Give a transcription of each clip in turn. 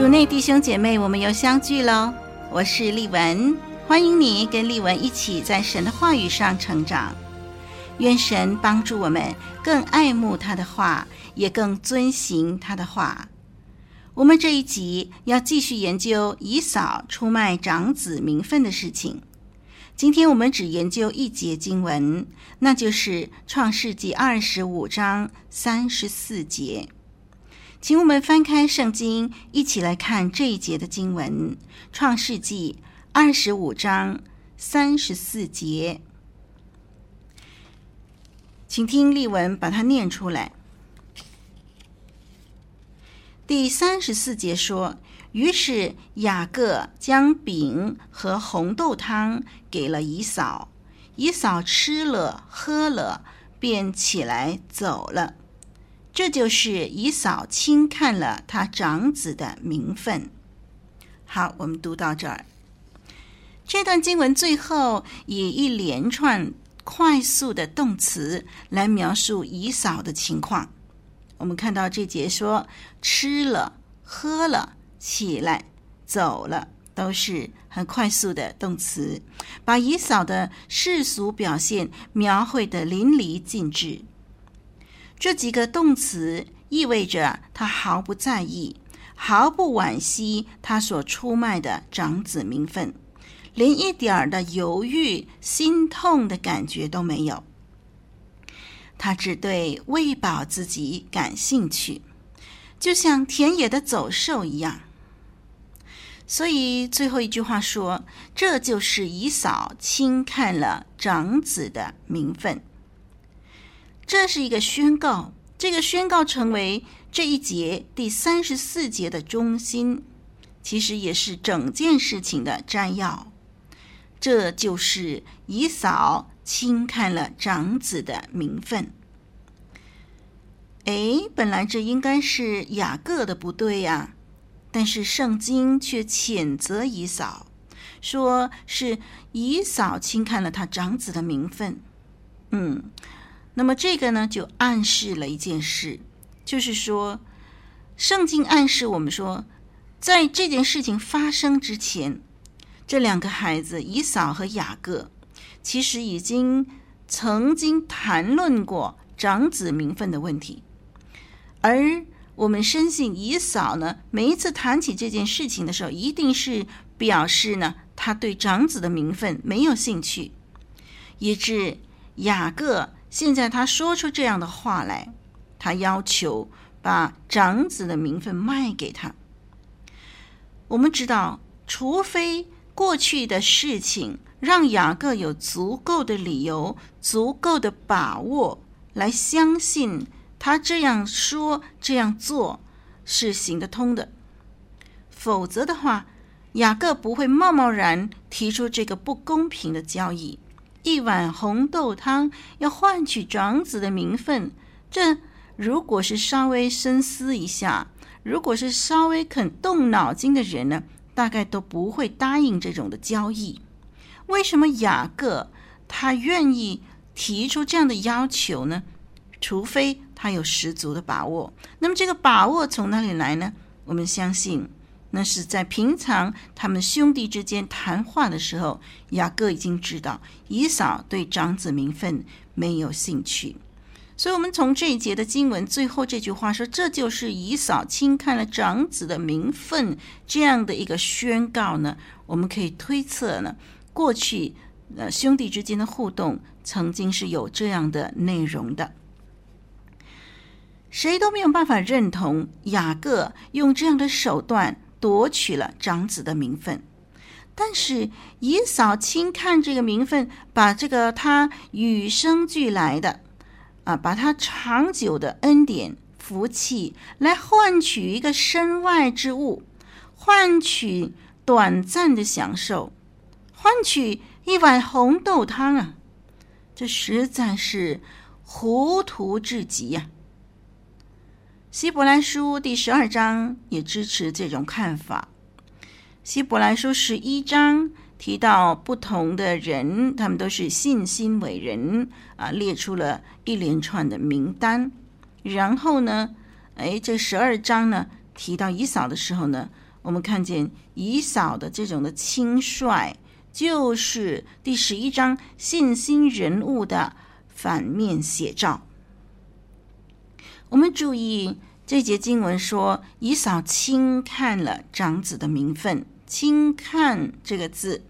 主内弟兄姐妹，我们又相聚喽！我是丽文，欢迎你跟丽文一起在神的话语上成长。愿神帮助我们更爱慕他的话，也更遵行他的话。我们这一集要继续研究以扫出卖长子名分的事情。今天我们只研究一节经文，那就是创世纪二十五章三十四节。请我们翻开圣经，一起来看这一节的经文，《创世纪》二十五章三十四节。请听例文把它念出来。第三十四节说：“于是雅各将饼和红豆汤给了以嫂，以嫂吃了喝了，便起来走了。”这就是以扫轻看了他长子的名分。好，我们读到这儿。这段经文最后以一连串快速的动词来描述以扫的情况。我们看到这节说吃了、喝了、起来、走了，都是很快速的动词，把以扫的世俗表现描绘得淋漓尽致。这几个动词意味着他毫不在意，毫不惋惜他所出卖的长子名分，连一点儿的犹豫、心痛的感觉都没有。他只对喂饱自己感兴趣，就像田野的走兽一样。所以最后一句话说：“这就是以扫轻看了长子的名分。”这是一个宣告，这个宣告成为这一节第三十四节的中心，其实也是整件事情的摘要。这就是以扫轻看了长子的名分。哎，本来这应该是雅各的不对呀，但是圣经却谴责以扫，说是以扫轻看了他长子的名分。嗯。那么这个呢，就暗示了一件事，就是说，圣经暗示我们说，在这件事情发生之前，这两个孩子以扫和雅各，其实已经曾经谈论过长子名分的问题，而我们深信以扫呢，每一次谈起这件事情的时候，一定是表示呢，他对长子的名分没有兴趣，以致雅各。现在他说出这样的话来，他要求把长子的名分卖给他。我们知道，除非过去的事情让雅各有足够的理由、足够的把握来相信他这样说、这样做是行得通的，否则的话，雅各不会贸贸然提出这个不公平的交易。一碗红豆汤要换取长子的名分，这如果是稍微深思一下，如果是稍微肯动脑筋的人呢，大概都不会答应这种的交易。为什么雅各他愿意提出这样的要求呢？除非他有十足的把握。那么这个把握从哪里来呢？我们相信。那是在平常他们兄弟之间谈话的时候，雅各已经知道以扫对长子名分没有兴趣，所以，我们从这一节的经文最后这句话说，这就是以扫轻看了长子的名分这样的一个宣告呢，我们可以推测呢，过去呃兄弟之间的互动曾经是有这样的内容的。谁都没有办法认同雅各用这样的手段。夺取了长子的名分，但是以扫轻看这个名分，把这个他与生俱来的啊，把他长久的恩典福气来换取一个身外之物，换取短暂的享受，换取一碗红豆汤啊！这实在是糊涂至极呀！希伯来书第十二章也支持这种看法。希伯来书十一章提到不同的人，他们都是信心伟人啊，列出了一连串的名单。然后呢，哎，这十二章呢提到以扫的时候呢，我们看见以扫的这种的轻率，就是第十一章信心人物的反面写照。我们注意这节经文说，以扫轻看了长子的名分。轻看这个字，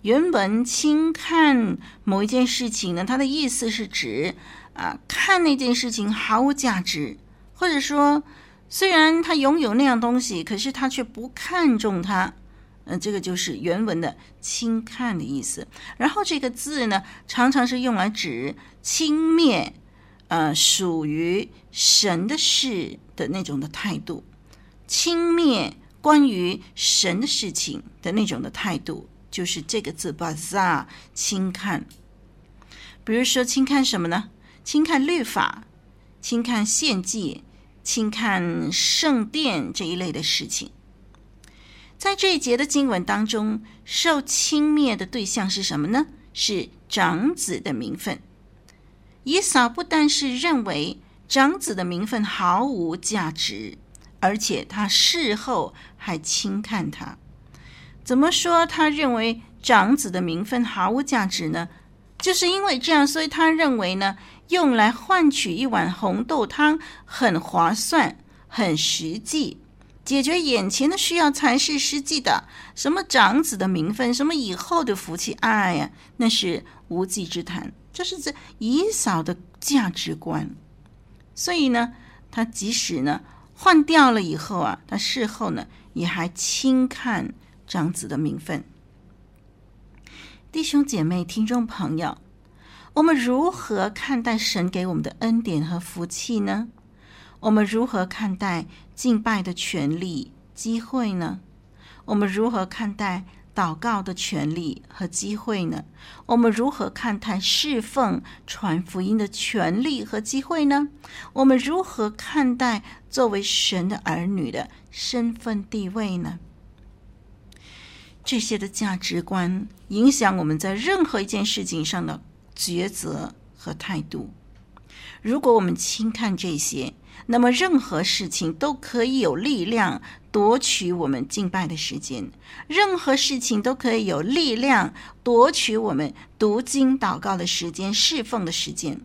原文轻看某一件事情呢，它的意思是指啊，看那件事情毫无价值，或者说虽然他拥有那样东西，可是他却不看重它。嗯、这个就是原文的轻看的意思。然后这个字呢，常常是用来指轻蔑，呃，属于神的事的那种的态度，轻蔑。关于神的事情的那种的态度，就是这个字 b a z a r 轻看。比如说轻看什么呢？轻看律法，轻看献祭，轻看圣殿这一类的事情。在这一节的经文当中，受轻蔑的对象是什么呢？是长子的名分。以扫不但是认为长子的名分毫无价值。而且他事后还轻看他，怎么说？他认为长子的名分毫无价值呢？就是因为这样，所以他认为呢，用来换取一碗红豆汤很划算、很实际，解决眼前的需要才是实际的。什么长子的名分，什么以后的福气，哎呀，那是无稽之谈。这是这以扫的价值观。所以呢，他即使呢。换掉了以后啊，他事后呢也还轻看长子的名分。弟兄姐妹、听众朋友，我们如何看待神给我们的恩典和福气呢？我们如何看待敬拜的权利、机会呢？我们如何看待祷告的权利和机会呢？我们如何看待侍奉传福音的权利和机会呢？我们如何看待作为神的儿女的身份地位呢？这些的价值观影响我们在任何一件事情上的抉择和态度。如果我们轻看这些，那么任何事情都可以有力量夺取我们敬拜的时间，任何事情都可以有力量夺取我们读经祷告的时间、侍奉的时间，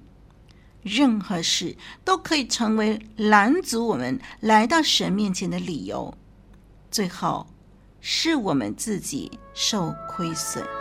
任何事都可以成为拦阻我们来到神面前的理由，最后是我们自己受亏损。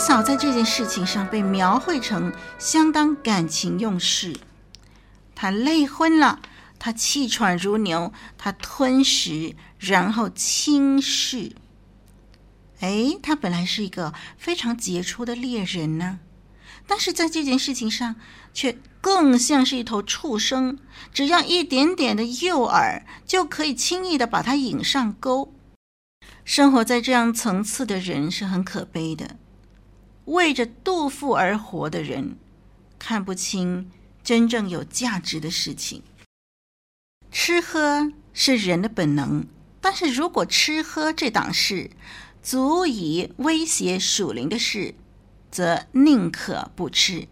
嫂在这件事情上被描绘成相当感情用事，他累昏了，他气喘如牛，他吞食，然后轻视。哎，他本来是一个非常杰出的猎人呢，但是在这件事情上却更像是一头畜生，只要一点点的诱饵，就可以轻易的把他引上钩。生活在这样层次的人是很可悲的。为着肚腹而活的人，看不清真正有价值的事情。吃喝是人的本能，但是如果吃喝这档事足以威胁属灵的事，则宁可不吃。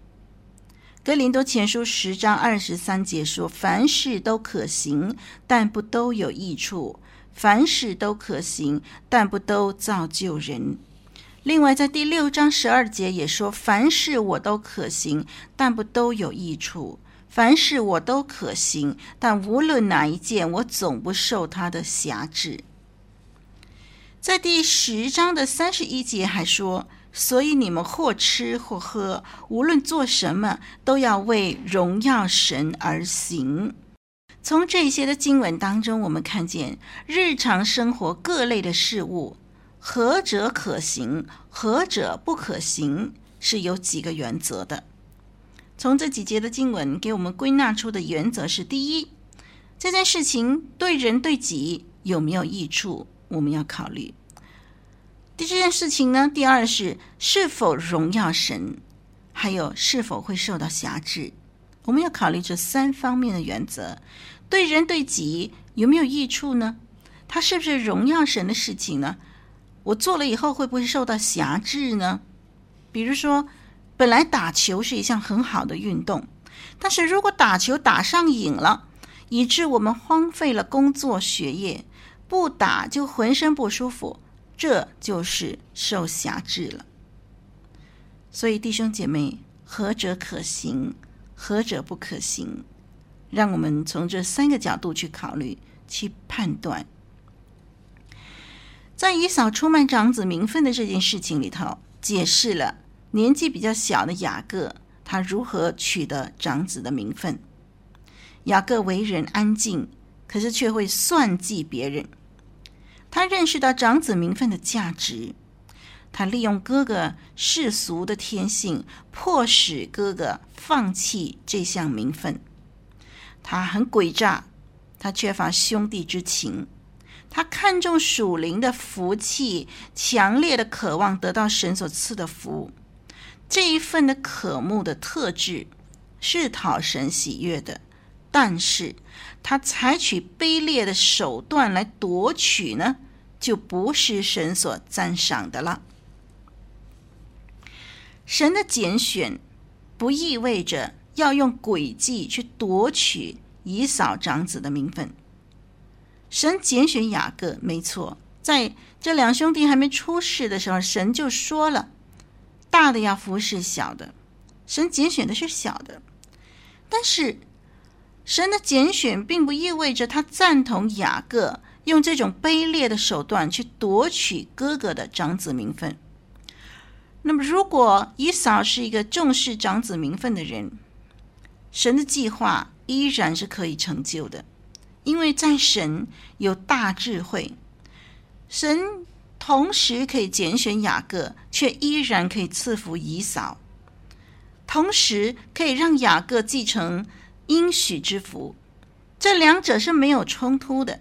哥林多前书十章二十三节说：“凡事都可行，但不都有益处；凡事都可行，但不都造就人。”另外，在第六章十二节也说：“凡事我都可行，但不都有益处；凡事我都可行，但无论哪一件，我总不受它的辖制。”在第十章的三十一节还说。所以你们或吃或喝，无论做什么，都要为荣耀神而行。从这些的经文当中，我们看见日常生活各类的事物，何者可行，何者不可行，是有几个原则的。从这几节的经文给我们归纳出的原则是：第一，这件事情对人对己有没有益处，我们要考虑。第这件事情呢，第二是是否荣耀神，还有是否会受到辖制，我们要考虑这三方面的原则。对人对己有没有益处呢？它是不是荣耀神的事情呢？我做了以后会不会受到辖制呢？比如说，本来打球是一项很好的运动，但是如果打球打上瘾了，以致我们荒废了工作学业，不打就浑身不舒服。这就是受辖制了。所以弟兄姐妹，何者可行，何者不可行？让我们从这三个角度去考虑、去判断。在以扫出卖长子名分的这件事情里头，解释了年纪比较小的雅各他如何取得长子的名分。雅各为人安静，可是却会算计别人。他认识到长子名分的价值，他利用哥哥世俗的天性，迫使哥哥放弃这项名分。他很诡诈，他缺乏兄弟之情，他看重属灵的福气，强烈的渴望得到神所赐的福。这一份的渴慕的特质是讨神喜悦的。但是他采取卑劣的手段来夺取呢，就不是神所赞赏的了。神的拣选不意味着要用诡计去夺取以扫长子的名分。神拣选雅各，没错，在这两兄弟还没出世的时候，神就说了：大的要服侍小的。神拣选的是小的，但是。神的拣选并不意味着他赞同雅各用这种卑劣的手段去夺取哥哥的长子名分。那么，如果以扫是一个重视长子名分的人，神的计划依然是可以成就的，因为在神有大智慧，神同时可以拣选雅各，却依然可以赐福以扫，同时可以让雅各继承。应许之福，这两者是没有冲突的。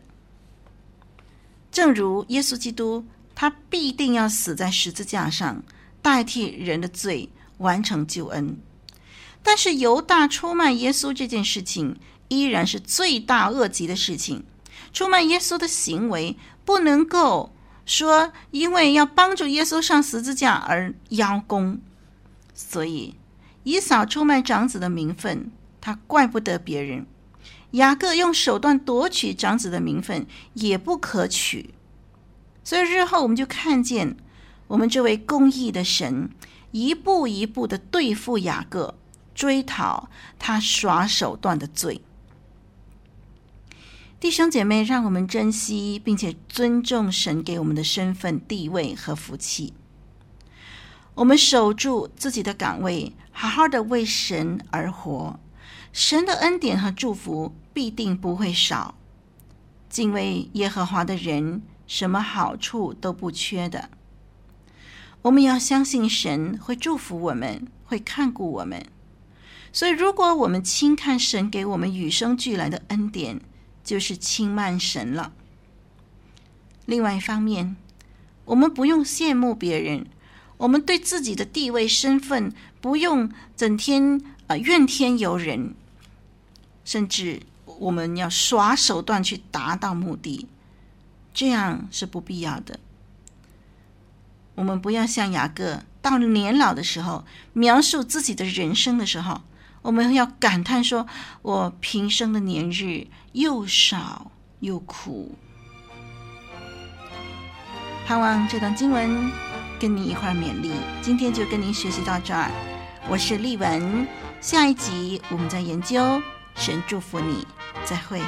正如耶稣基督，他必定要死在十字架上，代替人的罪，完成救恩。但是犹大出卖耶稣这件事情，依然是罪大恶极的事情。出卖耶稣的行为，不能够说因为要帮助耶稣上十字架而邀功。所以，以扫出卖长子的名分。他怪不得别人，雅各用手段夺取长子的名分也不可取，所以日后我们就看见我们这位公义的神一步一步的对付雅各，追讨他耍手段的罪。弟兄姐妹，让我们珍惜并且尊重神给我们的身份、地位和福气。我们守住自己的岗位，好好的为神而活。神的恩典和祝福必定不会少，敬畏耶和华的人，什么好处都不缺的。我们要相信神会祝福我们，会看顾我们。所以，如果我们轻看神给我们与生俱来的恩典，就是轻慢神了。另外一方面，我们不用羡慕别人，我们对自己的地位身份不用整天啊、呃、怨天尤人。甚至我们要耍手段去达到目的，这样是不必要的。我们不要像雅各到了年老的时候，描述自己的人生的时候，我们要感叹说：“我平生的年日又少又苦。”盼望这段经文跟你一块勉励。今天就跟您学习到这儿，我是丽文。下一集我们再研究。神祝福你，再会。